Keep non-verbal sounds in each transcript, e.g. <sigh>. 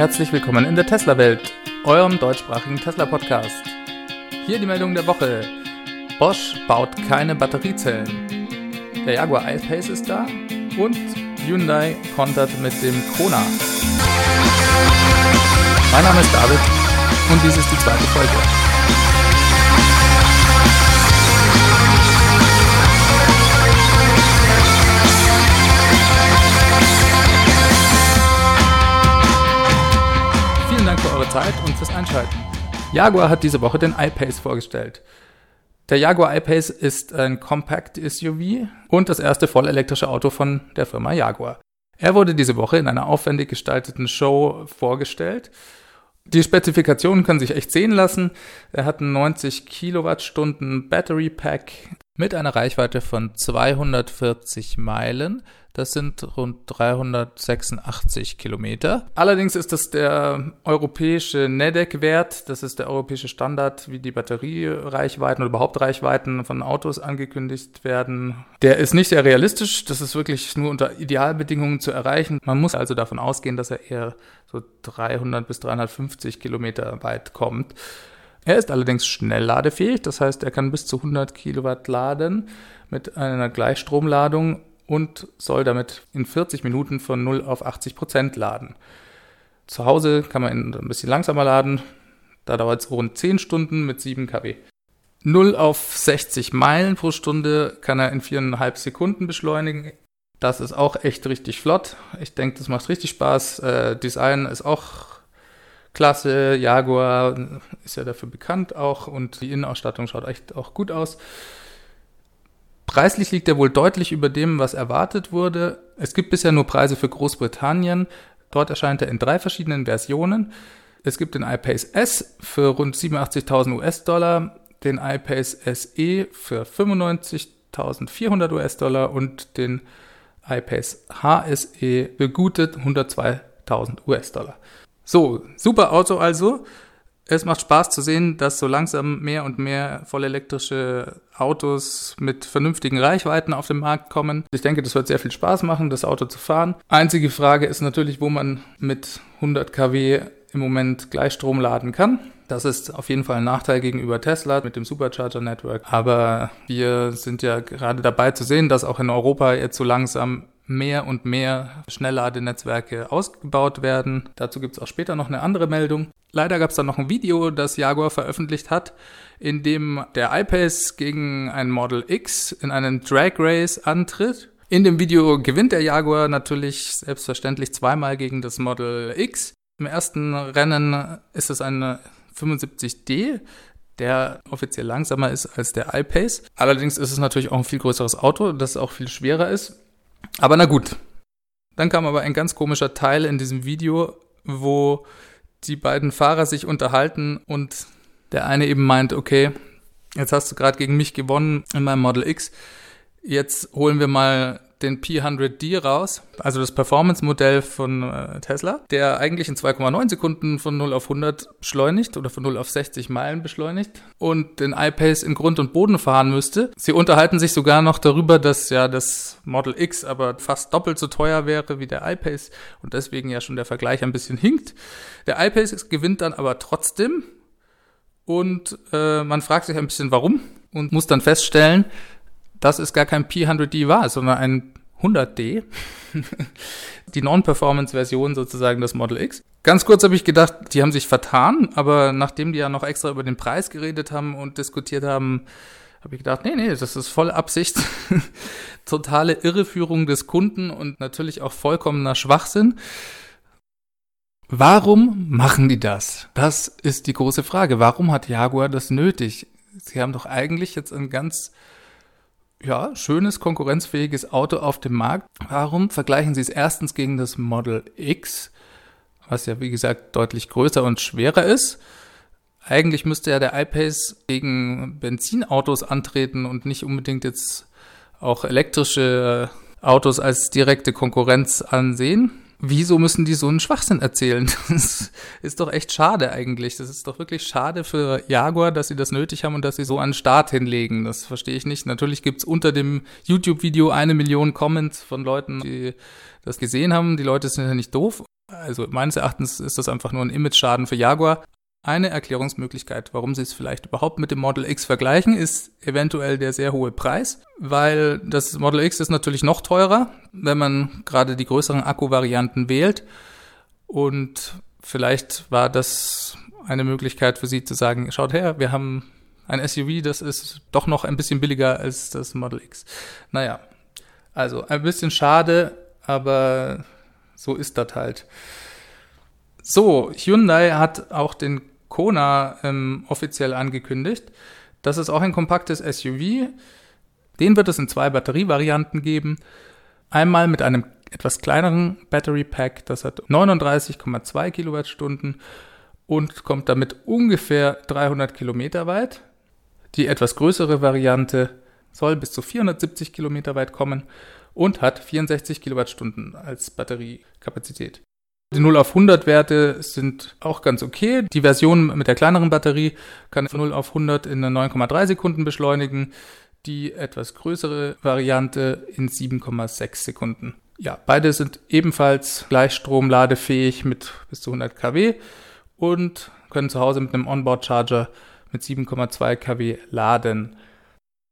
Herzlich willkommen in der Tesla-Welt, eurem deutschsprachigen Tesla-Podcast. Hier die Meldung der Woche. Bosch baut keine Batteriezellen. Der Jaguar I-Pace ist da und Hyundai kontert mit dem Kona. Mein Name ist David und dies ist die zweite Folge. Zeit und fürs Einschalten. Jaguar hat diese Woche den I-Pace vorgestellt. Der Jaguar I-Pace ist ein Compact SUV und das erste vollelektrische Auto von der Firma Jaguar. Er wurde diese Woche in einer aufwendig gestalteten Show vorgestellt. Die Spezifikationen können sich echt sehen lassen. Er hat einen 90 Kilowattstunden Battery Pack mit einer Reichweite von 240 Meilen. Das sind rund 386 Kilometer. Allerdings ist das der europäische NEDEC-Wert. Das ist der europäische Standard, wie die Batteriereichweiten oder überhaupt Reichweiten von Autos angekündigt werden. Der ist nicht sehr realistisch. Das ist wirklich nur unter Idealbedingungen zu erreichen. Man muss also davon ausgehen, dass er eher so 300 bis 350 Kilometer weit kommt. Er ist allerdings schnellladefähig, das heißt, er kann bis zu 100 Kilowatt laden mit einer Gleichstromladung und soll damit in 40 Minuten von 0 auf 80 Prozent laden. Zu Hause kann man ihn ein bisschen langsamer laden. Da dauert es rund 10 Stunden mit 7 kW. 0 auf 60 Meilen pro Stunde kann er in 4,5 Sekunden beschleunigen. Das ist auch echt richtig flott. Ich denke, das macht richtig Spaß. Äh, Design ist auch klasse. Jaguar ist ja dafür bekannt auch und die Innenausstattung schaut echt auch gut aus. Preislich liegt er wohl deutlich über dem, was erwartet wurde. Es gibt bisher nur Preise für Großbritannien. Dort erscheint er in drei verschiedenen Versionen. Es gibt den iPace S für rund 87.000 US-Dollar, den iPace SE für 95.400 US-Dollar und den iPace HSE für gute 102.000 US-Dollar. So, super Auto also. Es macht Spaß zu sehen, dass so langsam mehr und mehr vollelektrische Autos mit vernünftigen Reichweiten auf den Markt kommen. Ich denke, das wird sehr viel Spaß machen, das Auto zu fahren. Einzige Frage ist natürlich, wo man mit 100 kW im Moment Gleichstrom laden kann. Das ist auf jeden Fall ein Nachteil gegenüber Tesla mit dem Supercharger Network. Aber wir sind ja gerade dabei zu sehen, dass auch in Europa jetzt so langsam mehr und mehr Schnellladenetzwerke ausgebaut werden. Dazu gibt es auch später noch eine andere Meldung. Leider gab es dann noch ein Video, das Jaguar veröffentlicht hat, in dem der I-Pace gegen ein Model X in einen Drag Race antritt. In dem Video gewinnt der Jaguar natürlich selbstverständlich zweimal gegen das Model X. Im ersten Rennen ist es ein 75D, der offiziell langsamer ist als der I-Pace. Allerdings ist es natürlich auch ein viel größeres Auto, das auch viel schwerer ist. Aber na gut. Dann kam aber ein ganz komischer Teil in diesem Video, wo die beiden Fahrer sich unterhalten und der eine eben meint, okay, jetzt hast du gerade gegen mich gewonnen in meinem Model X, jetzt holen wir mal den P100D raus, also das Performance-Modell von äh, Tesla, der eigentlich in 2,9 Sekunden von 0 auf 100 beschleunigt oder von 0 auf 60 Meilen beschleunigt und den iPace in Grund und Boden fahren müsste. Sie unterhalten sich sogar noch darüber, dass ja das Model X aber fast doppelt so teuer wäre wie der iPace und deswegen ja schon der Vergleich ein bisschen hinkt. Der iPace gewinnt dann aber trotzdem und äh, man fragt sich ein bisschen warum und muss dann feststellen, dass es gar kein P100D war, sondern ein 100D. <laughs> die Non-Performance-Version sozusagen des Model X. Ganz kurz habe ich gedacht, die haben sich vertan, aber nachdem die ja noch extra über den Preis geredet haben und diskutiert haben, habe ich gedacht, nee, nee, das ist voll Absicht. <laughs> Totale Irreführung des Kunden und natürlich auch vollkommener Schwachsinn. Warum machen die das? Das ist die große Frage. Warum hat Jaguar das nötig? Sie haben doch eigentlich jetzt ein ganz ja, schönes, konkurrenzfähiges Auto auf dem Markt. Warum vergleichen Sie es erstens gegen das Model X, was ja wie gesagt deutlich größer und schwerer ist? Eigentlich müsste ja der iPace gegen Benzinautos antreten und nicht unbedingt jetzt auch elektrische Autos als direkte Konkurrenz ansehen wieso müssen die so einen Schwachsinn erzählen? <laughs> Das ist doch echt schade eigentlich. Das ist doch wirklich schade für Jaguar, dass sie das nötig haben und dass sie so einen Start hinlegen. Das verstehe ich nicht. Natürlich gibt's unter dem YouTube-Video eine Million Comments von Leuten, die das gesehen haben. Die Leute sind ja nicht doof. Also meines Erachtens ist das einfach nur ein Image-Schaden für Jaguar. Eine Erklärungsmöglichkeit, warum sie es vielleicht überhaupt mit dem Model X vergleichen, ist eventuell der sehr hohe Preis, weil das Model X ist natürlich noch teurer, wenn man gerade die größeren Akkuvarianten wählt. Und vielleicht war das eine Möglichkeit für sie zu sagen, schaut her, wir haben ein SUV, das ist doch noch ein bisschen billiger als das Model X. Naja, also ein bisschen schade, aber so ist das halt. So, Hyundai hat auch den Kona ähm, offiziell angekündigt. Das ist auch ein kompaktes SUV. Den wird es in zwei Batterievarianten geben. Einmal mit einem etwas kleineren Battery Pack, das hat 39,2 Kilowattstunden und kommt damit ungefähr 300 Kilometer weit. Die etwas größere Variante soll bis zu 470 Kilometer weit kommen und hat 64 Kilowattstunden als Batteriekapazität. Die 0 auf 100 Werte sind auch ganz okay. Die Version mit der kleineren Batterie kann von 0 auf 100 in 9,3 Sekunden beschleunigen. Die etwas größere Variante in 7,6 Sekunden. Ja, beide sind ebenfalls gleichstromladefähig mit bis zu 100 kW und können zu Hause mit einem Onboard-Charger mit 7,2 kW laden.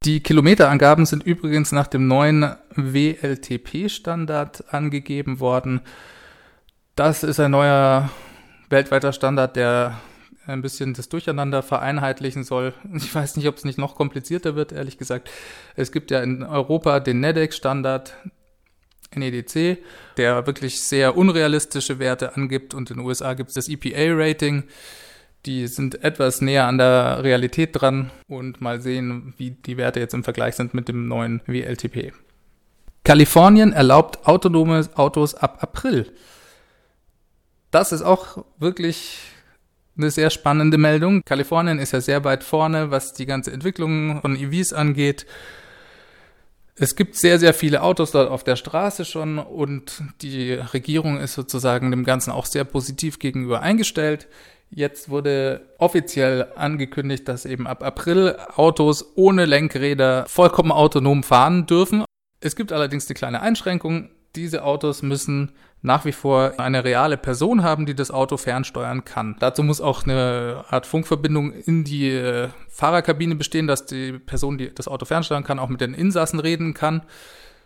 Die Kilometerangaben sind übrigens nach dem neuen WLTP-Standard angegeben worden. Das ist ein neuer weltweiter Standard, der ein bisschen das Durcheinander vereinheitlichen soll. <laughs> Ich weiß nicht, ob es nicht noch komplizierter wird, ehrlich gesagt. Es gibt ja in Europa den NEDEC-Standard, NEDC, der wirklich sehr unrealistische Werte angibt und in den USA gibt es das EPA-Rating. Die sind etwas näher an der Realität dran und mal sehen, wie die Werte jetzt im Vergleich sind mit dem neuen WLTP. Kalifornien erlaubt autonome Autos ab April das ist auch wirklich eine sehr spannende Meldung. Kalifornien ist ja sehr weit vorne, was die ganze Entwicklung von EVs angeht. Es gibt sehr, sehr viele Autos dort auf der Straße schon und die Regierung ist sozusagen dem Ganzen auch sehr positiv gegenüber eingestellt. Jetzt wurde offiziell angekündigt, dass eben ab April Autos ohne Lenkräder vollkommen autonom fahren dürfen. Es gibt allerdings die kleine Einschränkung. Diese Autos müssen nach wie vor eine reale Person haben, die das Auto fernsteuern kann. Dazu muss auch eine Art Funkverbindung in die äh, Fahrerkabine bestehen, dass die Person, die das Auto fernsteuern kann, auch mit den Insassen reden kann.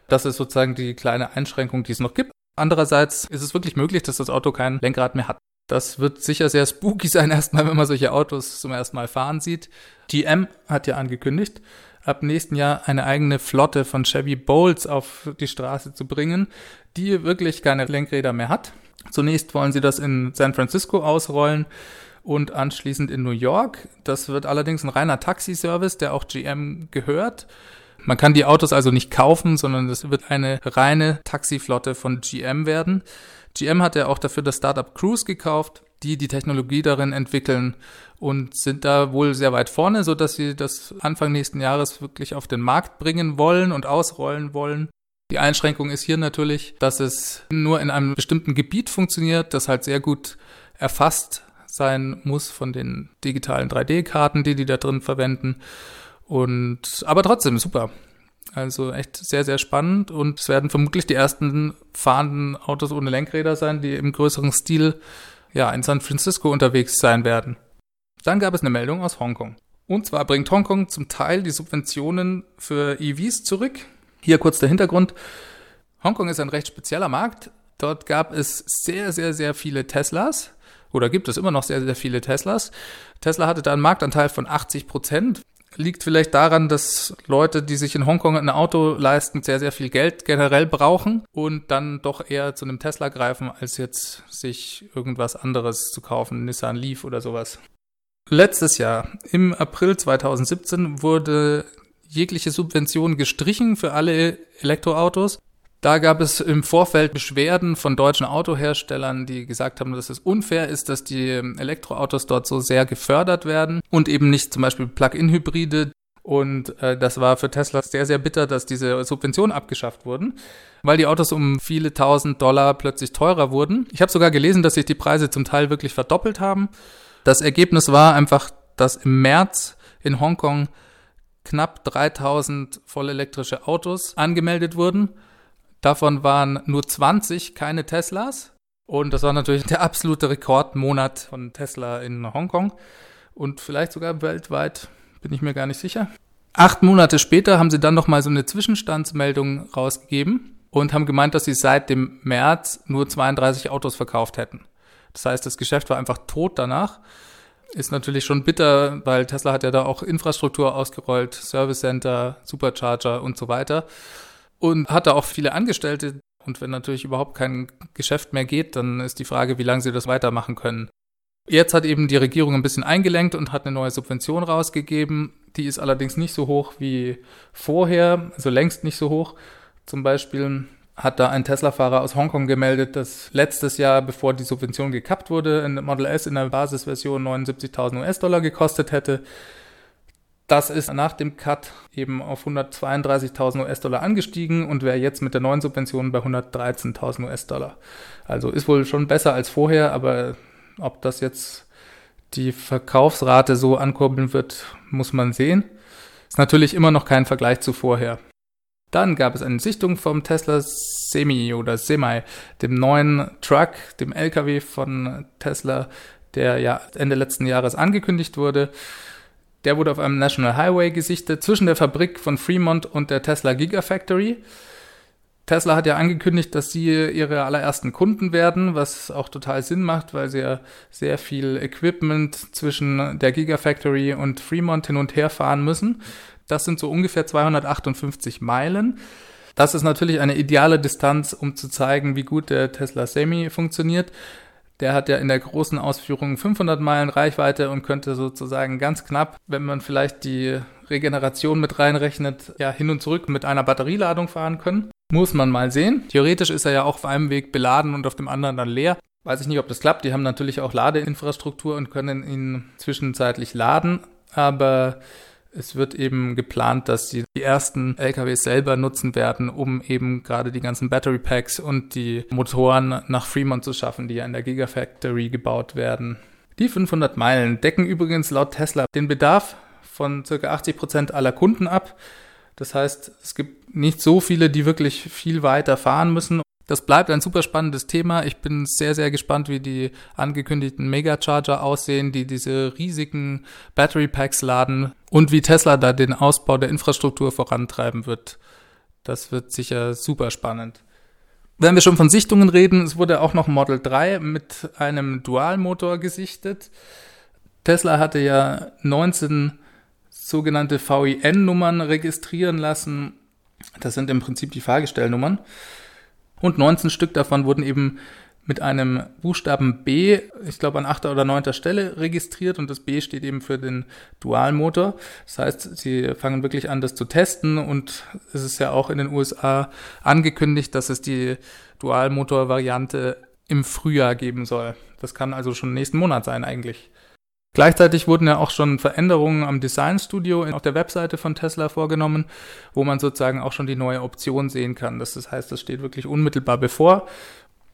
Das ist sozusagen die kleine Einschränkung, die es noch gibt. Andererseits ist es wirklich möglich, dass das Auto kein Lenkrad mehr hat. Das wird sicher sehr spooky <laughs> sein, erstmal, wenn man solche Autos zum ersten Mal fahren sieht. GM hat ja angekündigt, ab nächsten Jahr eine eigene Flotte von Chevy Bolts auf die Straße zu bringen, die wirklich keine Lenkräder mehr hat. Zunächst wollen sie das in San Francisco ausrollen und anschließend in New York. Das wird allerdings ein reiner Taxiservice, der auch GM gehört. Man kann die Autos also nicht kaufen, sondern es wird eine reine Taxiflotte von GM werden. GM hat ja auch dafür das Startup Cruise gekauft, die die Technologie darin entwickeln und sind da wohl sehr weit vorne, so dass sie das Anfang nächsten Jahres wirklich auf den Markt bringen wollen und ausrollen wollen. Die Einschränkung ist hier natürlich, dass es nur in einem bestimmten Gebiet funktioniert, das halt sehr gut erfasst sein muss von den digitalen 3D-Karten, die die da drin verwenden. Und aber trotzdem super. Also echt sehr, sehr spannend und es werden vermutlich die ersten fahrenden Autos ohne Lenkräder sein, die im größeren Stil ja, in San Francisco unterwegs sein werden. Dann gab es eine Meldung aus Hongkong. Und zwar bringt Hongkong zum Teil die Subventionen für EVs zurück. Hier kurz der Hintergrund. Hongkong ist ein recht spezieller Markt. Dort gab es sehr, sehr, sehr viele Teslas. Oder gibt es immer noch sehr, sehr viele Teslas. Tesla hatte da einen Marktanteil von 80 Prozent liegt vielleicht daran, dass Leute, die sich in Hongkong ein Auto leisten, sehr, sehr viel Geld generell brauchen und dann doch eher zu einem Tesla greifen, als jetzt sich irgendwas anderes zu kaufen, Nissan Leaf oder sowas. Letztes Jahr, im April 2017, wurde jegliche Subvention gestrichen für alle Elektroautos. Da gab es im Vorfeld Beschwerden von deutschen Autoherstellern, die gesagt haben, dass es unfair ist, dass die Elektroautos dort so sehr gefördert werden und eben nicht zum Beispiel Plug-in-Hybride. Und äh, das war für Tesla sehr, sehr bitter, dass diese Subventionen abgeschafft wurden, weil die Autos um viele tausend Dollar plötzlich teurer wurden. Ich habe sogar gelesen, dass sich die Preise zum Teil wirklich verdoppelt haben. Das Ergebnis war einfach, dass im März in Hongkong knapp 3000 vollelektrische Autos angemeldet wurden Davon waren nur 20 keine Teslas. Und das war natürlich der absolute Rekordmonat von Tesla in Hongkong und vielleicht sogar weltweit, bin ich mir gar nicht sicher. Acht Monate später haben sie dann nochmal so eine Zwischenstandsmeldung rausgegeben und haben gemeint, dass sie seit dem März nur 32 Autos verkauft hätten. Das heißt, das Geschäft war einfach tot danach. Ist natürlich schon bitter, weil Tesla hat ja da auch Infrastruktur ausgerollt, Service Center, Supercharger und so weiter. Und hat da auch viele Angestellte. Und wenn natürlich überhaupt kein Geschäft mehr geht, dann ist die Frage, wie lange sie das weitermachen können. Jetzt hat eben die Regierung ein bisschen eingelenkt und hat eine neue Subvention rausgegeben. Die ist allerdings nicht so hoch wie vorher, also längst nicht so hoch. Zum Beispiel hat da ein Tesla-Fahrer aus Hongkong gemeldet, dass letztes Jahr, bevor die Subvention gekappt wurde, ein Model S in der Basisversion 79.000 US-Dollar gekostet hätte. Das ist nach dem Cut eben auf 132.000 US-Dollar angestiegen und wäre jetzt mit der neuen Subvention bei 113.000 US-Dollar. Also ist wohl schon besser als vorher, aber ob das jetzt die Verkaufsrate so ankurbeln wird, muss man sehen. Ist natürlich immer noch kein Vergleich zu vorher. Dann gab es eine Sichtung vom Tesla Semi oder Semi, dem neuen Truck, dem LKW von Tesla, der ja Ende letzten Jahres angekündigt wurde. Der wurde auf einem National Highway gesichtet zwischen der Fabrik von Fremont und der Tesla Gigafactory. Tesla hat ja angekündigt, dass sie ihre allerersten Kunden werden, was auch total Sinn macht, weil sie ja sehr viel Equipment zwischen der Gigafactory und Fremont hin und her fahren müssen. Das sind so ungefähr 258 Meilen. Das ist natürlich eine ideale Distanz, um zu zeigen, wie gut der Tesla Semi funktioniert. Der hat ja in der großen Ausführung 500 Meilen Reichweite und könnte sozusagen ganz knapp, wenn man vielleicht die Regeneration mit reinrechnet, ja hin und zurück mit einer Batterieladung fahren können. Muss man mal sehen. Theoretisch ist er ja auch auf einem Weg beladen und auf dem anderen dann leer. Weiß ich nicht, ob das klappt. Die haben natürlich auch Ladeinfrastruktur und können ihn zwischenzeitlich laden. Aber es wird eben geplant, dass sie die ersten LKWs selber nutzen werden, um eben gerade die ganzen Battery Packs und die Motoren nach Fremont zu schaffen, die ja in der Gigafactory gebaut werden. Die 500 Meilen decken übrigens laut Tesla den Bedarf von ca. 80 Prozent aller Kunden ab. Das heißt, es gibt nicht so viele, die wirklich viel weiter fahren müssen das bleibt ein super spannendes Thema. Ich bin sehr, sehr gespannt, wie die angekündigten Megacharger aussehen, die diese riesigen Battery Packs laden und wie Tesla da den Ausbau der Infrastruktur vorantreiben wird. Das wird sicher super spannend. Wenn wir schon von Sichtungen reden, es wurde auch noch Model 3 mit einem Dualmotor gesichtet. Tesla hatte ja 19 sogenannte VIN-Nummern registrieren lassen. Das sind im Prinzip die Fahrgestellnummern. Und 19 Stück davon wurden eben mit einem Buchstaben B, ich glaube an achter oder neunter Stelle registriert und das B steht eben für den Dualmotor. Das heißt, sie fangen wirklich an, das zu testen und es ist ja auch in den USA angekündigt, dass es die Dualmotor-Variante im Frühjahr geben soll. Das kann also schon nächsten Monat sein eigentlich. Gleichzeitig wurden ja auch schon Veränderungen am Designstudio auf der Webseite von Tesla vorgenommen, wo man sozusagen auch schon die neue Option sehen kann. Das, heißt, das steht wirklich unmittelbar bevor.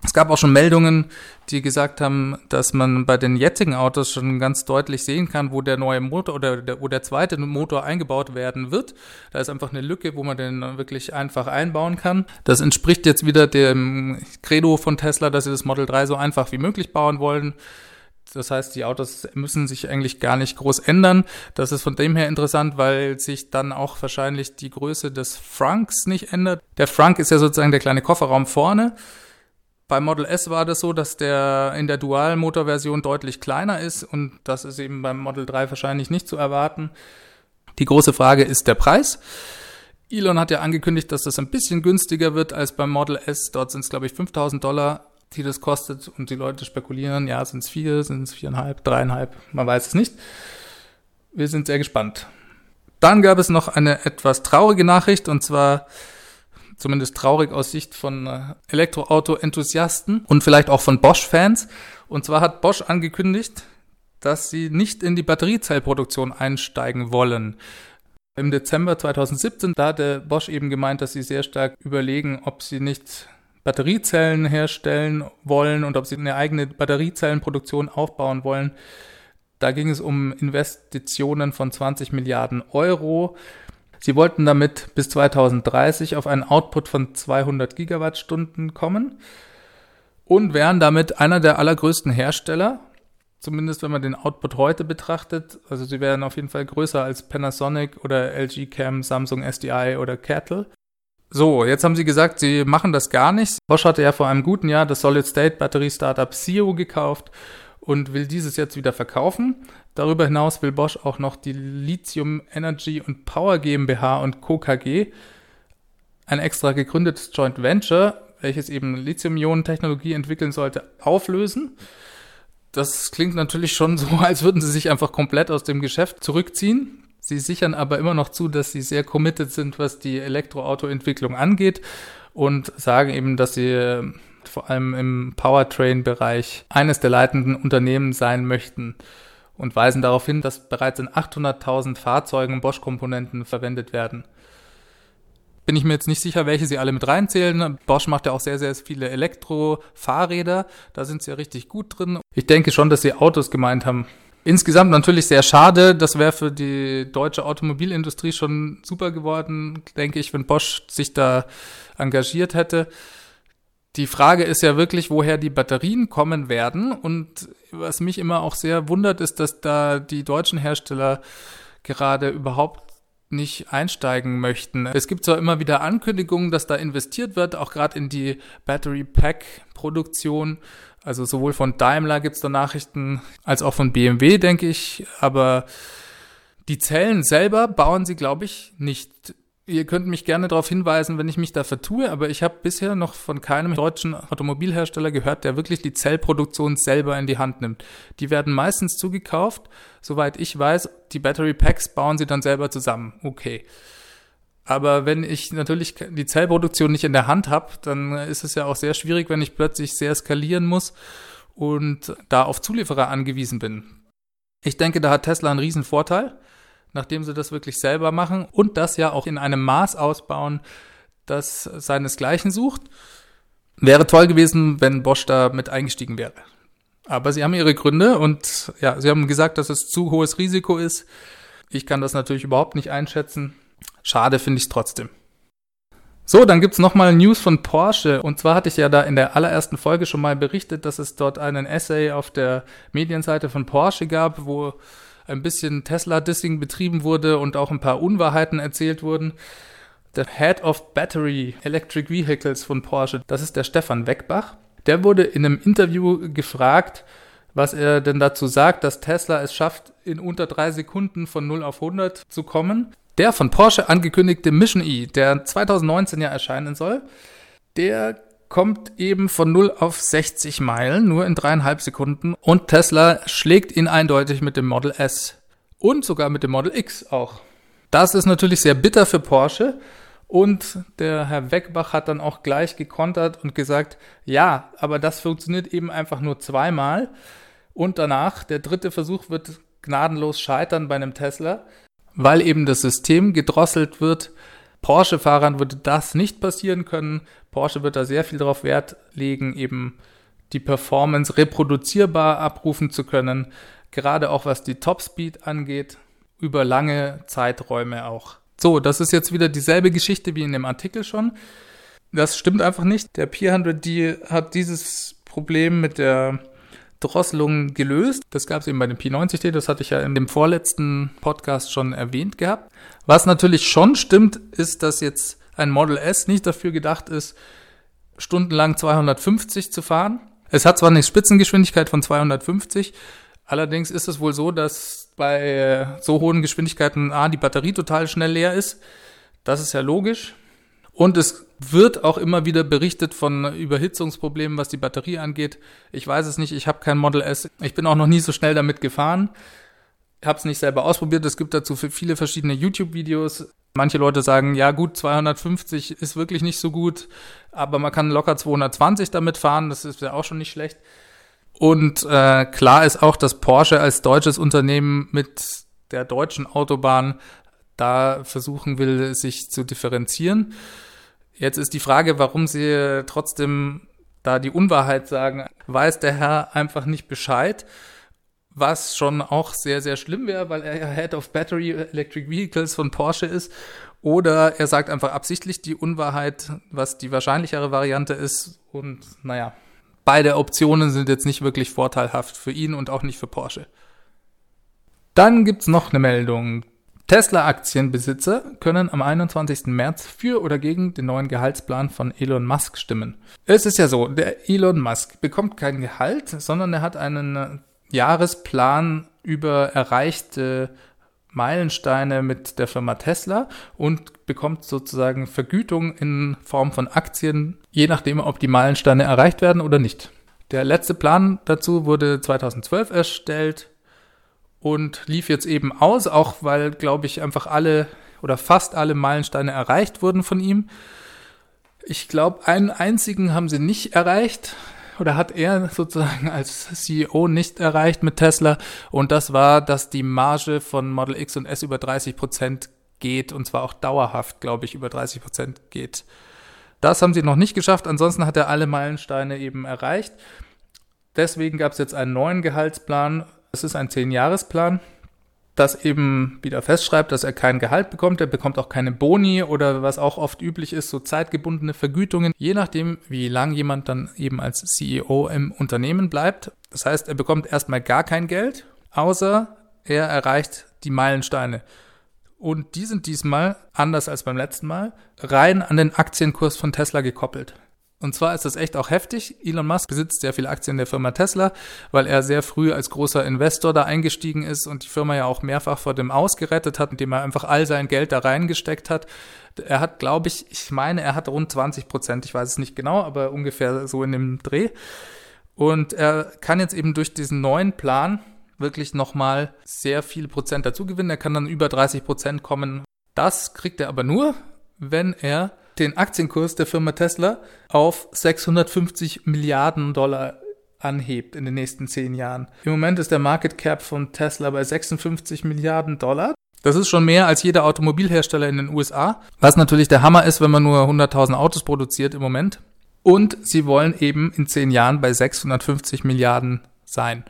Es gab auch schon Meldungen, die gesagt haben, dass man bei den jetzigen Autos schon ganz deutlich sehen kann, wo der neue Motor oder der, wo der zweite Motor eingebaut werden wird. Da ist einfach eine Lücke, wo man den wirklich einfach einbauen kann. Das entspricht jetzt wieder dem Credo von Tesla, dass sie das Model 3 so einfach wie möglich bauen wollen. Das heißt, die Autos müssen sich eigentlich gar nicht groß ändern. Das ist von dem her interessant, weil sich dann auch wahrscheinlich die Größe des Franks nicht ändert. Der Frank ist ja sozusagen der kleine Kofferraum vorne. Bei Model S war das so, dass der in der Dual-Motor-Version deutlich kleiner ist und das ist eben beim Model 3 wahrscheinlich nicht zu erwarten. Die große Frage ist der Preis. Elon hat ja angekündigt, dass das ein bisschen günstiger wird als beim Model S. Dort sind es, glaube ich, 5000 Dollar die das kostet und die Leute spekulieren, ja, sind es vier, sind es viereinhalb, dreieinhalb, man weiß es nicht. Wir sind sehr gespannt. Dann gab es noch eine etwas traurige Nachricht und zwar zumindest traurig aus Sicht von äh, Elektroauto-Enthusiasten und vielleicht auch von Bosch-Fans. Und zwar hat Bosch angekündigt, dass sie nicht in die Batteriezellproduktion einsteigen wollen. Im Dezember 2017, da hatte Bosch eben gemeint, dass sie sehr stark überlegen, ob sie nicht Batteriezellen herstellen wollen und ob sie eine eigene Batteriezellenproduktion aufbauen wollen. Da ging es um Investitionen von 20 Milliarden Euro. Sie wollten damit bis 2030 auf einen Output von 200 Gigawattstunden kommen. und wären damit einer der allergrößten Hersteller, zumindest wenn man den Output heute betrachtet. Also sie wären auf jeden Fall größer als Panasonic oder LG Cam, Samsung SDI oder Kettle. So, jetzt haben sie gesagt, sie machen das gar nicht. Bosch hatte ja vor einem guten Jahr das Solid-State-Batterie-Startup CEO gekauft und will dieses jetzt wieder verkaufen. Darüber hinaus will Bosch auch noch die Lithium Energy und Power GmbH und Co. KG, ein extra gegründetes Joint Venture, welches eben Lithium-Ionen-Technologie entwickeln sollte, auflösen. Das klingt natürlich schon so, <laughs> als würden sie sich einfach komplett aus dem Geschäft zurückziehen. Sie sichern aber immer noch zu, dass sie sehr committed sind, was die Elektroauto-Entwicklung angeht und sagen eben, dass sie äh, vor allem im Powertrain-Bereich eines der leitenden Unternehmen sein möchten und weisen darauf hin, dass bereits in 800.000 Fahrzeugen Bosch-Komponenten verwendet werden. Bin ich mir jetzt nicht sicher, welche sie alle mit reinzählen. Bosch macht ja auch sehr, sehr viele Elektro-Fahrräder. Da sind sie ja richtig gut drin. Ich denke schon, dass sie Autos gemeint haben. Insgesamt natürlich sehr schade. Das wäre für die deutsche Automobilindustrie schon super geworden, denke ich, wenn Bosch sich da engagiert hätte. Die Frage ist ja wirklich, woher die Batterien kommen werden. Und was mich immer auch sehr wundert, ist, dass da die deutschen Hersteller gerade überhaupt nicht einsteigen möchten. Es gibt zwar immer wieder Ankündigungen, dass da investiert wird, auch gerade in die Battery Pack Produktion. Also sowohl von Daimler gibt es da Nachrichten als auch von BMW, denke ich. Aber die Zellen selber bauen sie, glaube ich, nicht. Ihr könnt mich gerne darauf hinweisen, wenn ich mich da vertue, aber ich habe bisher noch von keinem deutschen Automobilhersteller gehört, der wirklich die Zellproduktion selber in die Hand nimmt. Die werden meistens zugekauft. Soweit ich weiß, die Battery Packs bauen sie dann selber zusammen. Okay. Aber wenn ich natürlich die Zellproduktion nicht in der Hand habe, dann ist es ja auch sehr schwierig, wenn ich plötzlich sehr skalieren muss und da auf Zulieferer angewiesen bin. Ich denke, da hat Tesla einen riesen Vorteil nachdem sie das wirklich selber machen und das ja auch in einem Maß ausbauen, das seinesgleichen sucht. Wäre toll gewesen, wenn Bosch da mit eingestiegen wäre. Aber sie haben ihre Gründe und ja, sie haben gesagt, dass es zu hohes Risiko ist. Ich kann das natürlich überhaupt nicht einschätzen. Schade finde ich trotzdem. So, dann gibt's nochmal News von Porsche. Und zwar hatte ich ja da in der allerersten Folge schon mal berichtet, dass es dort einen Essay auf der Medienseite von Porsche gab, wo ein bisschen Tesla-Dissing betrieben wurde und auch ein paar Unwahrheiten erzählt wurden. Der Head of Battery Electric Vehicles von Porsche, das ist der Stefan Weckbach. Der wurde in einem Interview gefragt, was er denn dazu sagt, dass Tesla es schafft, in unter drei Sekunden von 0 auf 100 zu kommen. Der von Porsche angekündigte Mission E, der 2019 ja erscheinen soll, der kommt eben von 0 auf 60 Meilen, nur in dreieinhalb Sekunden. Und Tesla schlägt ihn eindeutig mit dem Model S. Und sogar mit dem Model X auch. Das ist natürlich sehr bitter für Porsche. Und der Herr Weckbach hat dann auch gleich gekontert und gesagt, ja, aber das funktioniert eben einfach nur zweimal. Und danach, der dritte Versuch wird gnadenlos scheitern bei einem Tesla, weil eben das System gedrosselt wird Porsche-Fahrern würde das nicht passieren können. Porsche wird da sehr viel darauf Wert legen, eben die Performance reproduzierbar abrufen zu können, gerade auch was die Topspeed angeht, über lange Zeiträume auch. So, das ist jetzt wieder dieselbe Geschichte wie in dem Artikel schon. Das stimmt einfach nicht. Der P100D hat dieses Problem mit der Drosselung gelöst. Das gab es eben bei dem P90T, das hatte ich ja in dem vorletzten Podcast schon erwähnt gehabt. Was natürlich schon stimmt, ist, dass jetzt ein Model S nicht dafür gedacht ist, stundenlang 250 zu fahren. Es hat zwar eine Spitzengeschwindigkeit von 250, allerdings ist es wohl so, dass bei so hohen Geschwindigkeiten A, die Batterie total schnell leer ist. Das ist ja logisch. Und es wird auch immer wieder berichtet von Überhitzungsproblemen, was die Batterie angeht. Ich weiß es nicht, ich habe kein Model S. Ich bin auch noch nie so schnell damit gefahren. Ich habe es nicht selber ausprobiert. Es gibt dazu viele verschiedene YouTube-Videos. Manche Leute sagen, ja gut, 250 ist wirklich nicht so gut, aber man kann locker 220 damit fahren. Das ist ja auch schon nicht schlecht. Und äh, klar ist auch, dass Porsche als deutsches Unternehmen mit der deutschen Autobahn da versuchen will, sich zu differenzieren. Jetzt ist die Frage, warum Sie trotzdem da die Unwahrheit sagen. Weiß der Herr einfach nicht Bescheid? Was schon auch sehr, sehr schlimm wäre, weil er ja Head of Battery Electric Vehicles von Porsche ist. Oder er sagt einfach absichtlich die Unwahrheit, was die wahrscheinlichere Variante ist. Und naja, beide Optionen sind jetzt nicht wirklich vorteilhaft für ihn und auch nicht für Porsche. Dann gibt's noch eine Meldung. Tesla-Aktienbesitzer können am 21. März für oder gegen den neuen Gehaltsplan von Elon Musk stimmen. Es ist ja so, der Elon Musk bekommt kein Gehalt, sondern er hat einen Jahresplan über erreichte Meilensteine mit der Firma Tesla und bekommt sozusagen Vergütung in Form von Aktien, je nachdem, ob die Meilensteine erreicht werden oder nicht. Der letzte Plan dazu wurde 2012 erstellt und lief jetzt eben aus, auch weil, glaube ich, einfach alle oder fast alle Meilensteine erreicht wurden von ihm. Ich glaube, einen einzigen haben sie nicht erreicht oder hat er sozusagen <laughs> als CEO nicht erreicht mit Tesla und das war, dass die Marge von Model X und S über 30 Prozent geht und zwar auch dauerhaft, glaube ich, über 30 Prozent geht. Das haben sie noch nicht geschafft, ansonsten hat er alle Meilensteine eben erreicht. Deswegen gab es jetzt einen neuen Gehaltsplan es ist ein Zehn-Jahres-Plan, das eben wieder festschreibt, dass er kein Gehalt bekommt. Er bekommt auch keine Boni oder was auch oft üblich ist, so zeitgebundene Vergütungen, je nachdem, wie lang jemand dann eben als CEO im Unternehmen bleibt. Das heißt, er bekommt erstmal gar kein Geld, außer er erreicht die Meilensteine. Und die sind diesmal, anders als beim letzten Mal, rein an den Aktienkurs von Tesla gekoppelt. Und zwar ist das echt auch heftig. Elon Musk besitzt sehr viele Aktien der Firma Tesla, weil er sehr früh als großer Investor da eingestiegen ist und die Firma ja auch mehrfach vor dem Ausgerettet hat, indem er einfach all sein Geld da reingesteckt hat. Er hat, glaube ich, ich meine, er hat rund 20 Prozent, ich weiß es nicht genau, aber ungefähr so in dem Dreh. Und er kann jetzt eben durch diesen neuen Plan wirklich nochmal sehr viele Prozent dazu gewinnen. Er kann dann über 30 Prozent kommen. Das kriegt er aber nur, wenn er den Aktienkurs der Firma Tesla auf 650 Milliarden Dollar anhebt in den nächsten zehn Jahren. Im Moment ist der Market Cap von Tesla bei 56 Milliarden Dollar. Das ist schon mehr als jeder Automobilhersteller in den USA, was natürlich der Hammer ist, wenn man nur 100.000 Autos produziert im Moment. Und sie wollen eben in zehn Jahren bei 650 Milliarden sein.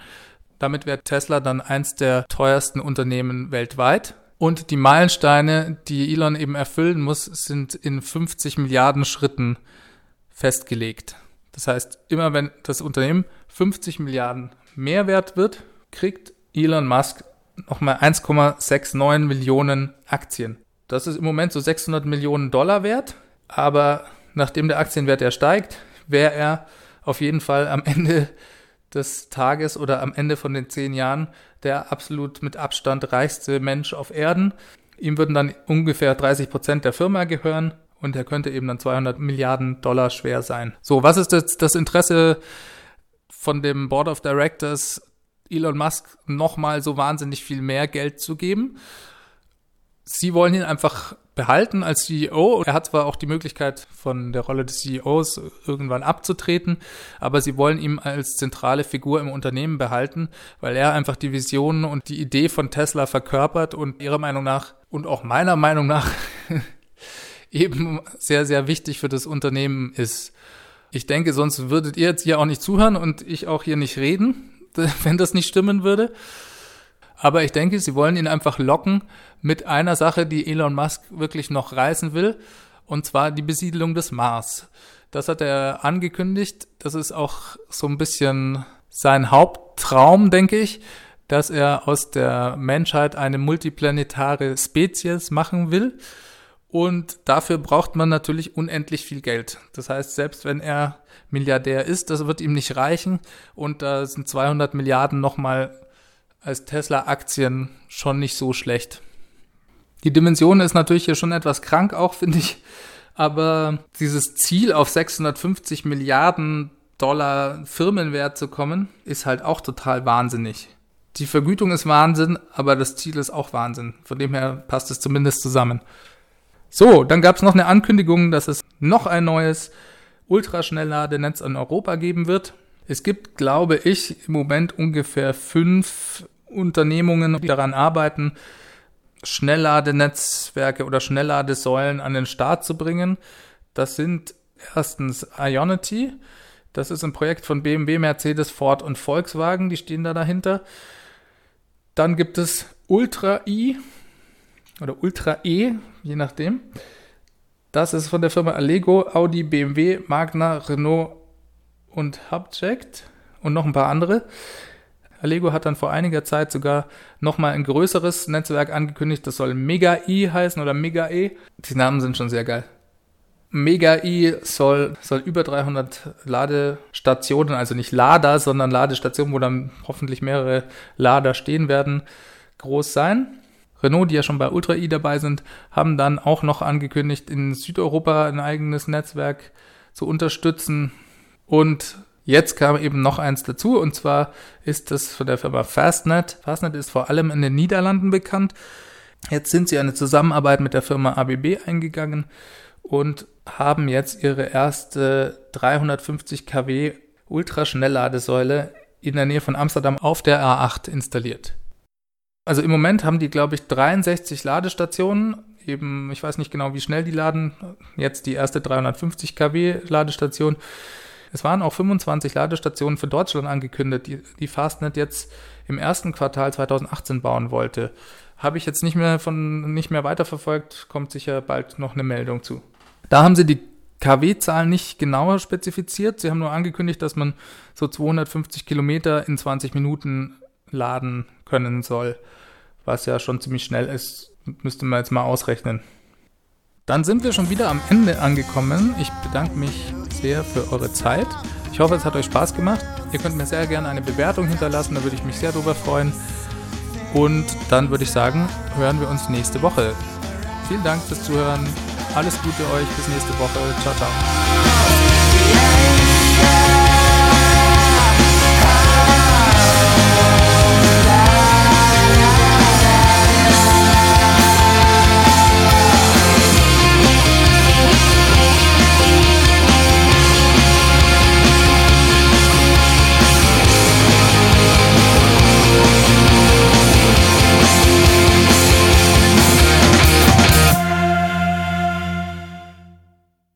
Damit wäre Tesla dann eins der teuersten Unternehmen weltweit. Und die Meilensteine, die Elon eben erfüllen muss, sind in 50 Milliarden Schritten festgelegt. Das heißt, immer wenn das Unternehmen 50 Milliarden mehr wert wird, kriegt Elon Musk nochmal 1,69 Millionen Aktien. Das ist im Moment so 600 Millionen Dollar wert, aber nachdem der Aktienwert ja steigt, wäre er auf jeden Fall am Ende des Tages oder am Ende von den zehn Jahren der absolut mit Abstand reichste Mensch auf Erden. Ihm würden dann ungefähr 30 Prozent der Firma gehören und er könnte eben dann 200 Milliarden Dollar schwer sein. So, was ist jetzt das Interesse von dem Board of Directors, Elon Musk nochmal so wahnsinnig viel mehr Geld zu geben? Sie wollen ihn einfach behalten als CEO. Er hat zwar auch die Möglichkeit, von der Rolle des CEOs irgendwann abzutreten, aber sie wollen ihn als zentrale Figur im Unternehmen behalten, weil er einfach die Visionen und die Idee von Tesla verkörpert und ihrer Meinung nach und auch meiner Meinung nach <laughs> eben sehr, sehr wichtig für das Unternehmen ist. Ich denke, sonst würdet ihr jetzt hier auch nicht zuhören und ich auch hier nicht reden, <laughs> wenn das nicht stimmen würde. Aber ich denke, sie wollen ihn einfach locken mit einer Sache, die Elon Musk wirklich noch reißen will, und zwar die Besiedlung des Mars. Das hat er angekündigt. Das ist auch so ein bisschen sein Haupttraum, denke ich, dass er aus der Menschheit eine multiplanetare Spezies machen will. Und dafür braucht man natürlich unendlich viel Geld. Das heißt, selbst wenn er Milliardär ist, das wird ihm nicht reichen. Und da sind 200 Milliarden nochmal als Tesla-Aktien schon nicht so schlecht. Die Dimension ist natürlich hier schon etwas krank auch, <laughs> finde ich. Aber dieses Ziel auf 650 Milliarden Dollar Firmenwert zu kommen, ist halt auch total wahnsinnig. Die Vergütung ist Wahnsinn, aber das Ziel ist auch Wahnsinn. Von dem her passt es zumindest zusammen. So, dann gab es noch eine Ankündigung, dass es noch ein neues Ultraschnellladenetz in Europa geben wird. Es gibt, glaube ich, im Moment ungefähr fünf Unternehmungen, die daran arbeiten, Schnellladenetzwerke oder Schnellladesäulen an den Start zu bringen. Das sind erstens Ionity. Das ist ein Projekt von BMW, Mercedes, Ford und Volkswagen. Die stehen da dahinter. Dann gibt es Ultra i oder Ultra E, je nachdem. Das ist von der Firma Allego, Audi, BMW, Magna, Renault und Hubject und noch ein paar andere. Allego hat dann vor einiger Zeit sogar nochmal ein größeres Netzwerk angekündigt, das soll Mega-I heißen oder Mega-E. Die Namen sind schon sehr geil. Mega-I soll, soll über 300 Ladestationen, also nicht Lader, sondern Ladestationen, wo dann hoffentlich mehrere Lader stehen werden, groß sein. Renault, die ja schon bei Ultra i dabei sind, haben dann auch noch angekündigt, in Südeuropa ein eigenes Netzwerk zu unterstützen. Und jetzt kam eben noch eins dazu, und zwar ist das von der Firma Fastnet. Fastnet ist vor allem in den Niederlanden bekannt. Jetzt sind sie eine Zusammenarbeit mit der Firma ABB eingegangen und haben jetzt ihre erste 350 kW Ultraschnellladesäule in der Nähe von Amsterdam auf der A8 installiert. Also im Moment haben die, glaube ich, 63 Ladestationen. Eben, ich weiß nicht genau, wie schnell die laden. Jetzt die erste 350 kW Ladestation. Es waren auch 25 Ladestationen für Deutschland angekündigt, die, die Fastnet jetzt im ersten Quartal 2018 bauen wollte. Habe ich jetzt nicht mehr von nicht mehr weiterverfolgt, kommt sicher bald noch eine Meldung zu. Da haben sie die KW-Zahlen nicht genauer spezifiziert. Sie haben nur angekündigt, dass man so 250 Kilometer in 20 Minuten laden können soll, was ja schon ziemlich schnell ist, müsste man jetzt mal ausrechnen. Dann sind wir schon wieder am Ende angekommen. Ich bedanke mich sehr für eure Zeit. Ich hoffe, es hat euch Spaß gemacht. Ihr könnt mir sehr gerne eine Bewertung hinterlassen, da würde ich mich sehr darüber freuen. Und dann würde ich sagen, hören wir uns nächste Woche. Vielen Dank fürs Zuhören. Alles Gute euch. Bis nächste Woche. Ciao, ciao.